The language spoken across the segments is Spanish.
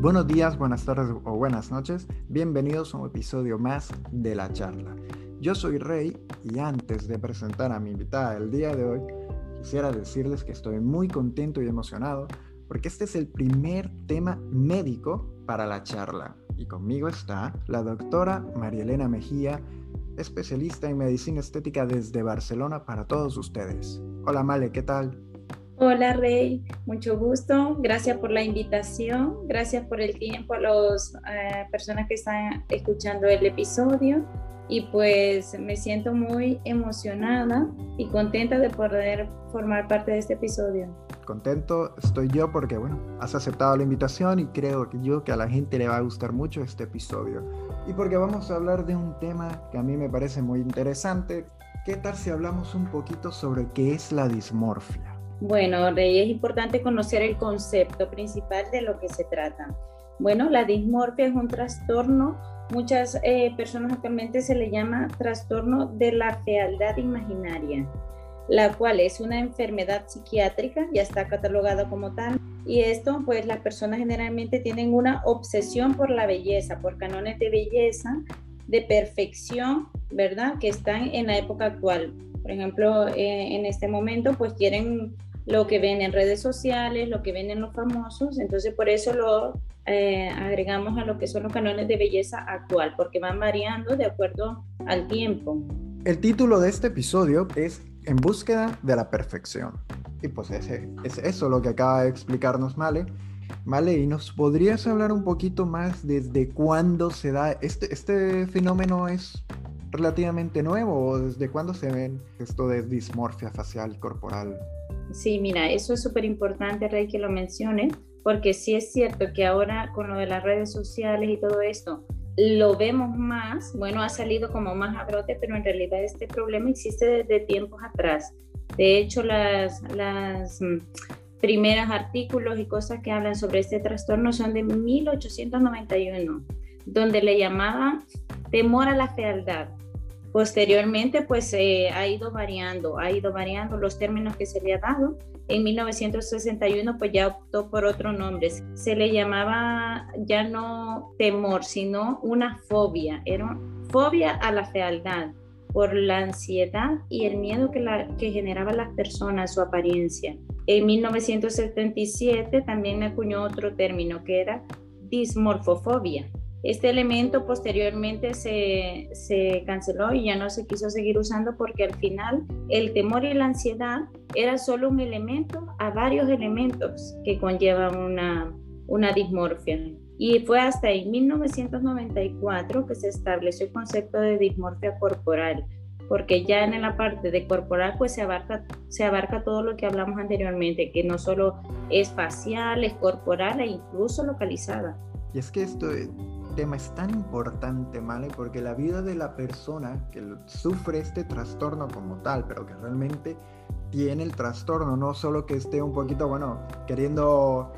Buenos días, buenas tardes o buenas noches. Bienvenidos a un episodio más de la charla. Yo soy Rey y antes de presentar a mi invitada del día de hoy, quisiera decirles que estoy muy contento y emocionado porque este es el primer tema médico para la charla. Y conmigo está la doctora María Elena Mejía, especialista en medicina estética desde Barcelona para todos ustedes. Hola Male, ¿qué tal? Hola Rey, mucho gusto. Gracias por la invitación. Gracias por el tiempo a las eh, personas que están escuchando el episodio. Y pues me siento muy emocionada y contenta de poder formar parte de este episodio. Contento estoy yo porque, bueno, has aceptado la invitación y creo que yo que a la gente le va a gustar mucho este episodio. Y porque vamos a hablar de un tema que a mí me parece muy interesante. ¿Qué tal si hablamos un poquito sobre qué es la dismorfia? Bueno, Rey, es importante conocer el concepto principal de lo que se trata. Bueno, la dismorfia es un trastorno, muchas eh, personas actualmente se le llama trastorno de la fealdad imaginaria, la cual es una enfermedad psiquiátrica, ya está catalogada como tal, y esto pues las personas generalmente tienen una obsesión por la belleza, por canones de belleza, de perfección, ¿verdad? Que están en la época actual. Por ejemplo, eh, en este momento pues quieren lo que ven en redes sociales, lo que ven en los famosos, entonces por eso lo eh, agregamos a lo que son los canones de belleza actual, porque van variando de acuerdo al tiempo. El título de este episodio es En búsqueda de la perfección. Y pues ese, es eso lo que acaba de explicarnos Male. Male, ¿y nos podrías hablar un poquito más desde cuándo se da? Este, este fenómeno es relativamente nuevo o desde cuándo se ven esto de dismorfia facial corporal? Sí, mira, eso es súper importante, Rey, que lo menciones, porque sí es cierto que ahora con lo de las redes sociales y todo esto, lo vemos más, bueno, ha salido como más a brote, pero en realidad este problema existe desde tiempos atrás. De hecho, las, las mm, primeras artículos y cosas que hablan sobre este trastorno son de 1891, donde le llamaban temor a la fealdad. Posteriormente, pues eh, ha ido variando, ha ido variando los términos que se le ha dado. En 1961, pues ya optó por otro nombre. Se le llamaba ya no temor, sino una fobia. Era fobia a la fealdad por la ansiedad y el miedo que, la, que generaban las personas, su apariencia. En 1977 también acuñó otro término que era dismorfofobia este elemento posteriormente se, se, canceló y ya no se quiso seguir usando porque al final el temor y la ansiedad era solo un elemento a varios elementos que conllevan una, una dismorfia. Y fue hasta en 1994 que se estableció el concepto de dismorfia corporal, porque ya en la parte de corporal pues se abarca, se abarca todo lo que hablamos anteriormente, que no solo es facial, es corporal e incluso localizada. Y es que esto tema es tan importante, ¿vale? Porque la vida de la persona que sufre este trastorno como tal, pero que realmente tiene el trastorno, no solo que esté un poquito, bueno, queriendo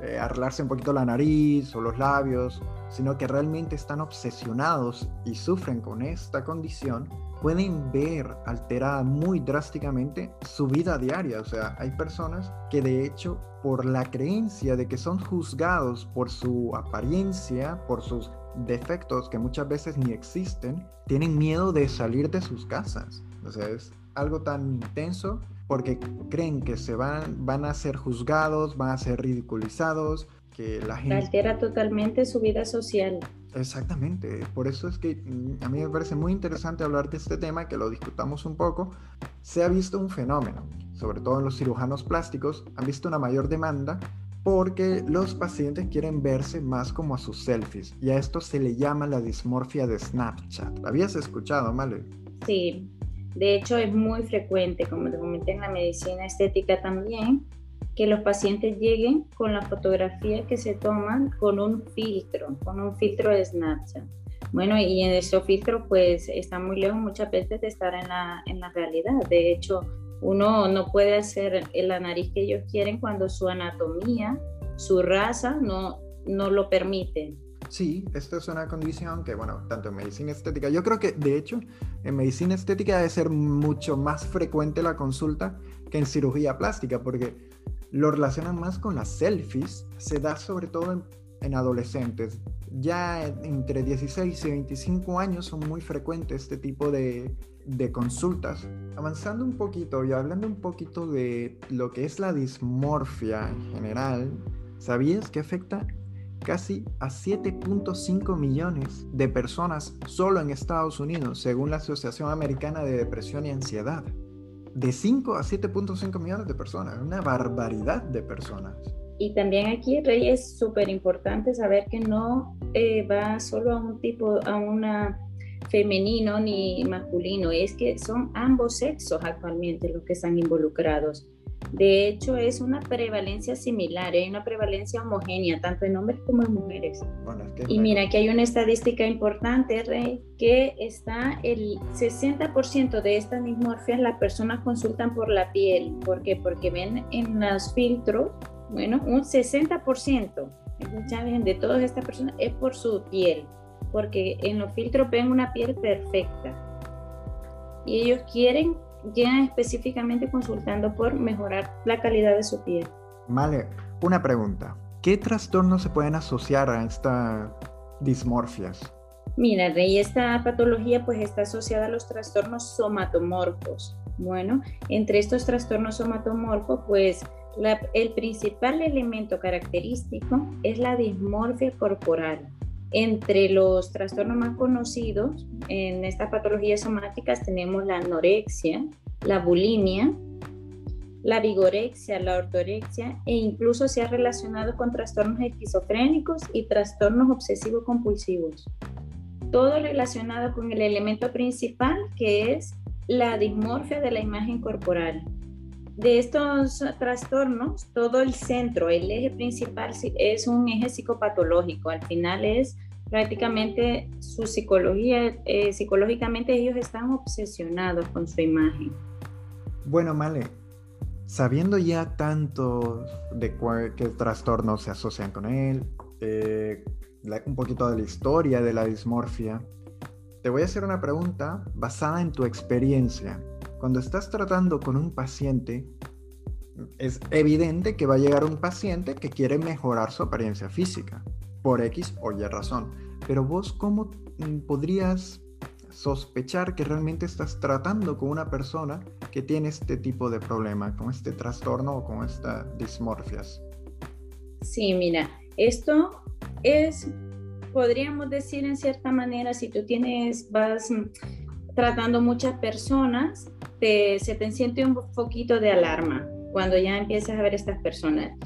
eh, arreglarse un poquito la nariz o los labios, sino que realmente están obsesionados y sufren con esta condición, pueden ver alterada muy drásticamente su vida diaria. O sea, hay personas que de hecho por la creencia de que son juzgados por su apariencia, por sus defectos que muchas veces ni existen, tienen miedo de salir de sus casas. O sea, es algo tan intenso porque creen que se van, van a ser juzgados, van a ser ridiculizados, que la gente... Altera totalmente su vida social. Exactamente, por eso es que mm, a mí me parece muy interesante hablar de este tema, que lo discutamos un poco. Se ha visto un fenómeno, sobre todo en los cirujanos plásticos, han visto una mayor demanda porque los pacientes quieren verse más como a sus selfies y a esto se le llama la dismorfia de Snapchat. ¿Habías escuchado, Male? Sí, de hecho es muy frecuente, como te comenté en la medicina estética también, que los pacientes lleguen con la fotografía que se toman con un filtro, con un filtro de Snapchat. Bueno, y en ese filtro pues está muy lejos muchas veces de estar en la, en la realidad. De hecho, uno no puede hacer la nariz que ellos quieren cuando su anatomía, su raza no, no lo permite. Sí, esta es una condición que, bueno, tanto en medicina estética, yo creo que de hecho en medicina estética debe ser mucho más frecuente la consulta que en cirugía plástica, porque lo relacionan más con las selfies, se da sobre todo en, adolescentes. Ya entre 16 y 25 años son muy frecuentes este tipo de, de consultas. Avanzando un poquito y hablando un poquito de lo que es la dismorfia en general, ¿sabías que afecta casi a 7.5 millones de personas solo en Estados Unidos, según la Asociación Americana de Depresión y Ansiedad. De 5 a 7.5 millones de personas, una barbaridad de personas. Y también aquí, Rey, es súper importante saber que no eh, va solo a un tipo, a una femenino ni masculino, es que son ambos sexos actualmente los que están involucrados. De hecho, es una prevalencia similar, hay una prevalencia homogénea, tanto en hombres como en mujeres. y mira que hay una estadística importante, Rey, que está el 60% de estas dismorfias las personas consultan por la piel. ¿Por qué? Porque ven en los filtros, bueno, un 60%, escucha bien, de todas estas personas es por su piel, porque en los filtros ven una piel perfecta. Y ellos quieren llegan específicamente consultando por mejorar la calidad de su piel. Vale, una pregunta. ¿Qué trastornos se pueden asociar a estas dismorfias? Mira, Rey, esta patología pues está asociada a los trastornos somatomorfos. Bueno, entre estos trastornos somatomorfos, pues el principal elemento característico es la dismorfia corporal. Entre los trastornos más conocidos en estas patologías somáticas tenemos la anorexia, la bulimia, la vigorexia, la ortorexia e incluso se ha relacionado con trastornos esquizofrénicos y trastornos obsesivo-compulsivos. Todo relacionado con el elemento principal que es la dismorfia de la imagen corporal. De estos trastornos, todo el centro, el eje principal es un eje psicopatológico. Al final es prácticamente su psicología, eh, psicológicamente ellos están obsesionados con su imagen. Bueno, Male, sabiendo ya tanto de qué trastornos se asocian con él, eh, un poquito de la historia de la dismorfia, te voy a hacer una pregunta basada en tu experiencia. Cuando estás tratando con un paciente, es evidente que va a llegar un paciente que quiere mejorar su apariencia física, por X o Y razón. Pero vos, ¿cómo mm, podrías sospechar que realmente estás tratando con una persona que tiene este tipo de problema, con este trastorno o con estas dismorfias? Sí, mira, esto es, podríamos decir en cierta manera, si tú tienes, vas tratando muchas personas, se te siente un poquito de alarma cuando ya empiezas a ver estas personas.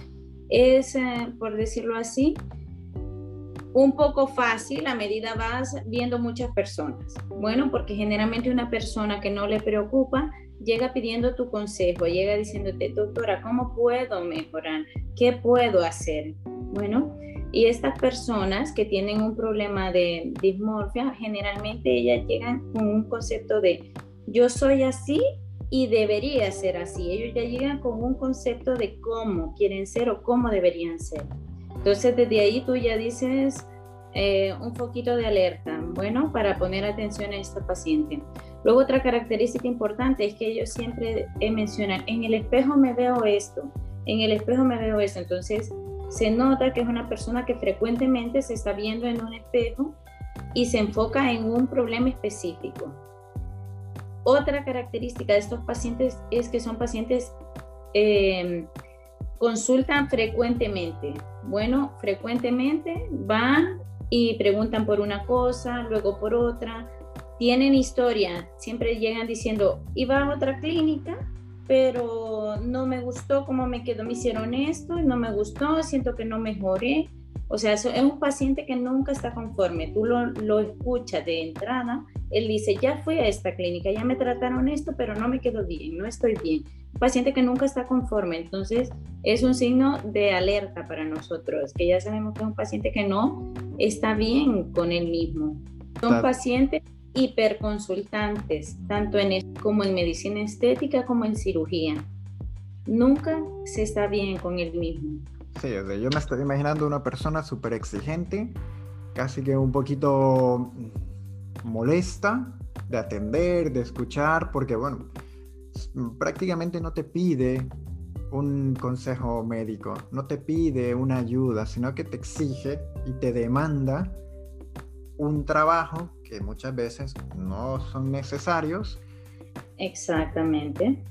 Es, eh, por decirlo así, un poco fácil a medida vas viendo muchas personas. Bueno, porque generalmente una persona que no le preocupa llega pidiendo tu consejo, llega diciéndote, doctora, ¿cómo puedo mejorar? ¿Qué puedo hacer? Bueno, y estas personas que tienen un problema de dismorfia, generalmente ellas llegan con un concepto de yo soy así y debería ser así. Ellos ya llegan con un concepto de cómo quieren ser o cómo deberían ser. Entonces desde ahí tú ya dices eh, un poquito de alerta, bueno, para poner atención a esta paciente. Luego otra característica importante es que ellos siempre mencionan, en el espejo me veo esto, en el espejo me veo esto. Entonces se nota que es una persona que frecuentemente se está viendo en un espejo y se enfoca en un problema específico. Otra característica de estos pacientes es que son pacientes eh, consultan frecuentemente. Bueno, frecuentemente van y preguntan por una cosa, luego por otra. Tienen historia, siempre llegan diciendo, iba a otra clínica, pero no me gustó cómo me quedó, me hicieron esto, no me gustó, siento que no mejoré. O sea, es un paciente que nunca está conforme. Tú lo, lo escuchas de entrada, él dice, ya fui a esta clínica, ya me trataron esto, pero no me quedó bien, no estoy bien. Un paciente que nunca está conforme, entonces es un signo de alerta para nosotros, que ya sabemos que es un paciente que no está bien con él mismo. Son pacientes hiperconsultantes, tanto en como en medicina estética como en cirugía. Nunca se está bien con él mismo. Sí, yo me estoy imaginando una persona súper exigente casi que un poquito molesta de atender, de escuchar, porque bueno, prácticamente no te pide un consejo médico, no te pide una ayuda, sino que te exige y te demanda un trabajo que muchas veces no son necesarios. Exactamente.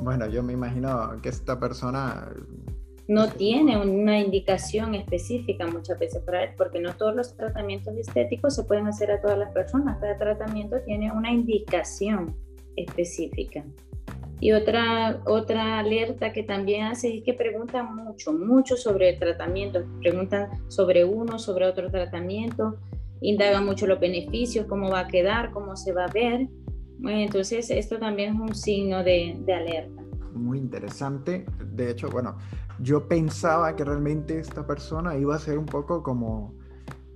Bueno, yo me imagino que esta persona no tiene una indicación específica muchas veces para él, porque no todos los tratamientos estéticos se pueden hacer a todas las personas. Cada tratamiento tiene una indicación específica. Y otra, otra alerta que también hace es que preguntan mucho, mucho sobre el tratamiento, preguntan sobre uno, sobre otro tratamiento, indagan mucho los beneficios, cómo va a quedar, cómo se va a ver. entonces esto también es un signo de, de alerta. Muy interesante. De hecho, bueno, yo pensaba que realmente esta persona iba a ser un poco como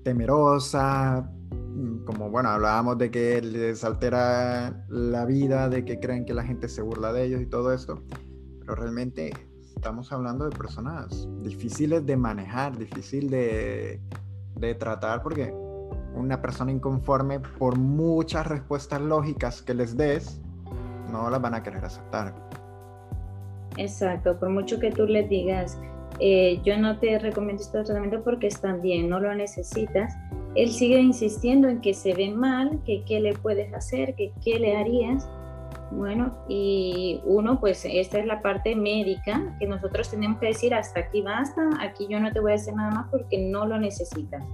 temerosa, Mm, como bueno, hablábamos de que les altera la vida, de que creen que la gente se burla de ellos y todo esto, pero realmente estamos hablando de personas difíciles de manejar, difícil de, de tratar, porque una persona inconforme, por muchas respuestas lógicas que les des, no las van a querer aceptar. Exacto, por mucho que tú les digas, eh, yo no te recomiendo este tratamiento porque están bien, no lo necesitas, él sigue insistiendo en que se ve mal, que qué le puedes hacer, que qué le harías. Bueno, y uno, pues esta es la parte médica que nosotros tenemos que decir hasta aquí basta, aquí yo no te voy a hacer nada más porque no lo necesitas.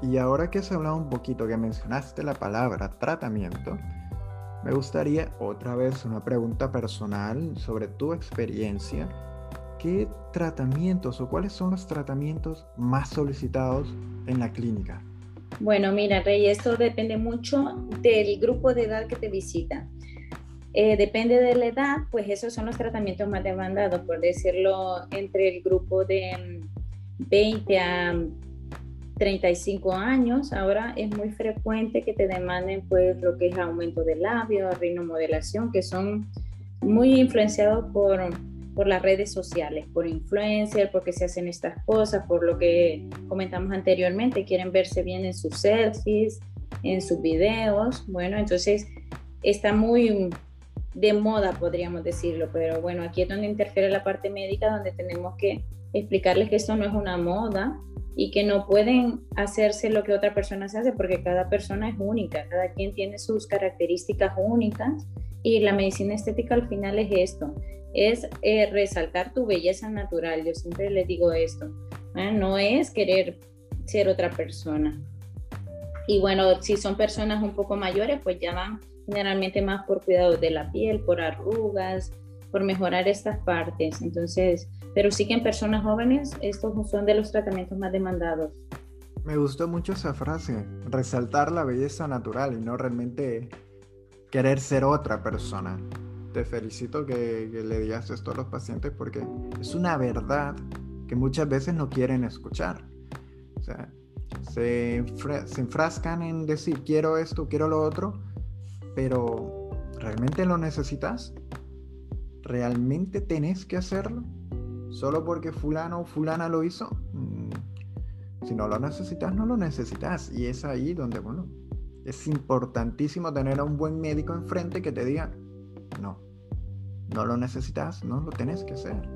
Y ahora que has hablado un poquito, que mencionaste la palabra tratamiento, me gustaría otra vez una pregunta personal sobre tu experiencia ¿qué tratamientos o cuáles son los tratamientos más solicitados en la clínica? Bueno, mira, Rey, esto depende mucho del grupo de edad que te visita. Eh, depende de la edad, pues esos son los tratamientos más demandados, por decirlo, entre el grupo de 20 mm, a 35 años. Ahora es muy frecuente que te demanden pues lo que es aumento de labio, rinomodelación, que son muy influenciados por por las redes sociales, por influencer, porque se hacen estas cosas, por lo que comentamos anteriormente, quieren verse bien en sus selfies, en sus videos. Bueno, entonces está muy de moda, podríamos decirlo, pero bueno, aquí es donde interfiere la parte médica, donde tenemos que explicarles que esto no es una moda y que no pueden hacerse lo que otra persona se hace, porque cada persona es única, cada quien tiene sus características únicas y la medicina estética al final es esto, es eh, resaltar tu belleza natural. Yo siempre les digo esto, ¿eh? no es querer ser otra persona. Y bueno, si son personas un poco mayores, pues ya van generalmente más por cuidados de la piel, por arrugas, por mejorar estas partes. Entonces, pero sí que en personas jóvenes estos son de los tratamientos más demandados. Me gustó mucho esa frase, resaltar la belleza natural y no realmente querer ser otra persona te felicito que, le digas esto a los pacientes porque es una verdad que muchas veces no quieren escuchar. O sea, se, se enfrascan en decir quiero esto, quiero lo otro, pero ¿realmente lo necesitas? ¿Realmente tenés que hacerlo? ¿Solo porque fulano o fulana lo hizo? Mm, si no lo necesitas, no lo necesitas. Y es ahí donde, bueno, es importantísimo tener a un buen médico enfrente que te diga, no, no lo necesitas, no lo tienes que hacer.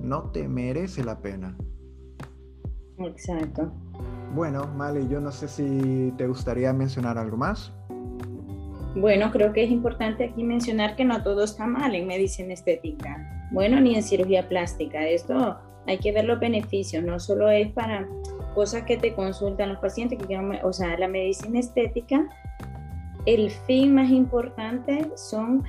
No te merece la pena. Exacto. Bueno, Mali, yo no sé si te gustaría mencionar algo más. Bueno, creo que es importante aquí mencionar que no todo está mal en medicina estética. Bueno, ni en cirugía plástica. Esto hay que ver los beneficios. No solo es para cosas que te consultan los pacientes, que o sea, la medicina estética, el fin más importante son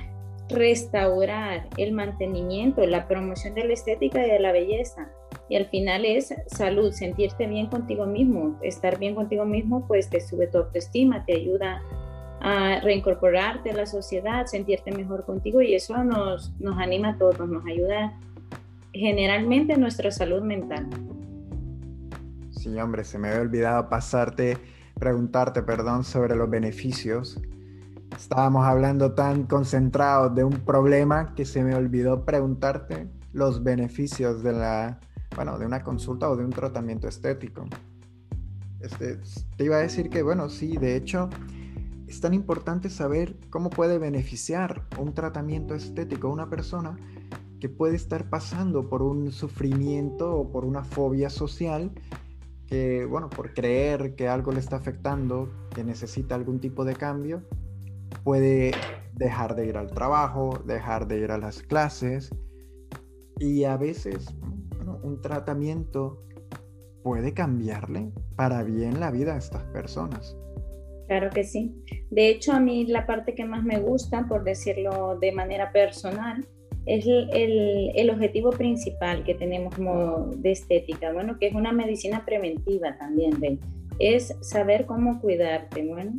restaurar el mantenimiento, la promoción de la estética y de la belleza. Y al final es salud, sentirte bien contigo mismo. Estar bien contigo mismo, pues te sube tu autoestima, te ayuda reincorporarte a la sociedad, sentirte mejor contigo y eso nos, nos anima a todos, nos ayuda generalmente a nuestra salud mental. Sí, hombre, se me había olvidado pasarte, preguntarte, perdón, sobre los beneficios Estábamos hablando tan concentrados de un problema que se me olvidó preguntarte los beneficios de la, bueno, de una consulta o de un tratamiento estético. este, te iba a decir que, bueno, sí, de hecho, es tan importante saber cómo puede beneficiar un tratamiento estético a una persona que puede estar pasando por un sufrimiento o por una fobia social que, bueno, por creer que algo le está afectando, que necesita algún tipo de cambio, puede dejar de ir al trabajo, dejar de ir a las clases y a veces un tratamiento puede cambiarle para bien la vida a estas personas. Claro que sí. De hecho, a mí la parte que más me gusta, por decirlo de manera personal, es el, el, objetivo principal que tenemos como de estética, bueno, que es una medicina preventiva también, es saber cómo cuidarte, bueno,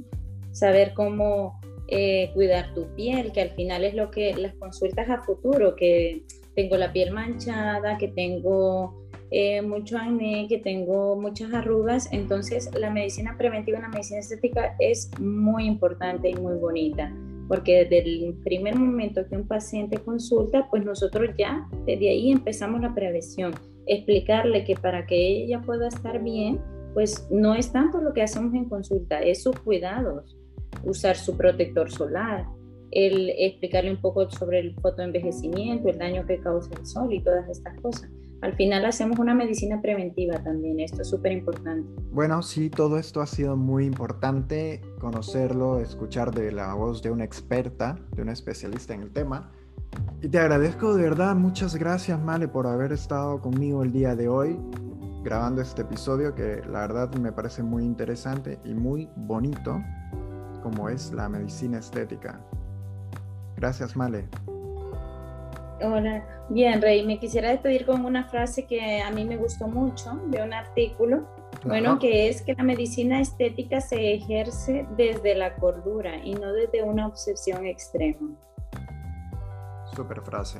saber cómo eh, cuidar tu piel, que al final es lo que las consultas a futuro, que tengo la piel manchada, que tengo eh, mucho acné, que tengo muchas arrugas, entonces la medicina preventiva, la medicina estética es muy importante y muy bonita porque desde el primer momento que un paciente consulta, pues nosotros ya desde ahí empezamos la prevención, explicarle que para que ella pueda estar bien, pues no es tanto lo que hacemos en consulta, es sus cuidados, usar su protector solar, el explicarle un poco sobre el fotoenvejecimiento, el daño que causa el sol y todas estas cosas al final hacemos una medicina preventiva también, esto es súper importante. Bueno, sí, todo esto ha sido muy importante, conocerlo, escuchar de la voz de una experta, de una especialista en el tema. Y te agradezco de verdad, muchas gracias Male por haber estado conmigo el día de hoy grabando este episodio que la verdad me parece muy interesante y muy bonito como es la medicina estética. Gracias Male. Hola, bien, Rey. Me quisiera despedir con una frase que a mí me gustó mucho de un artículo, bueno, que es que la medicina estética se ejerce desde la cordura y no desde una obsesión extrema. Super frase.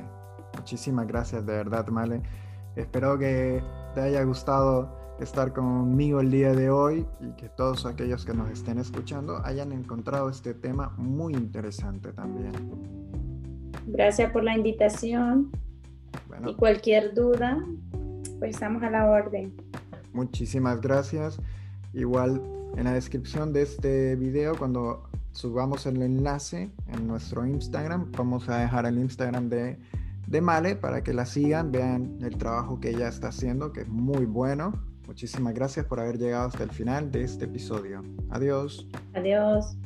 Muchísimas gracias, de verdad, Male. Espero que te haya gustado estar conmigo el día de hoy y que todos aquellos que nos estén escuchando hayan encontrado este tema muy interesante también. Gracias por la invitación. Y cualquier duda, pues estamos a la orden. Muchísimas gracias. Igual en la descripción de este video, cuando subamos el enlace en nuestro Instagram, vamos a dejar el Instagram de, de Male para que la sigan, vean el trabajo que ella está haciendo, que es muy bueno. Muchísimas gracias por haber llegado hasta el final de este episodio. Adiós. Adiós.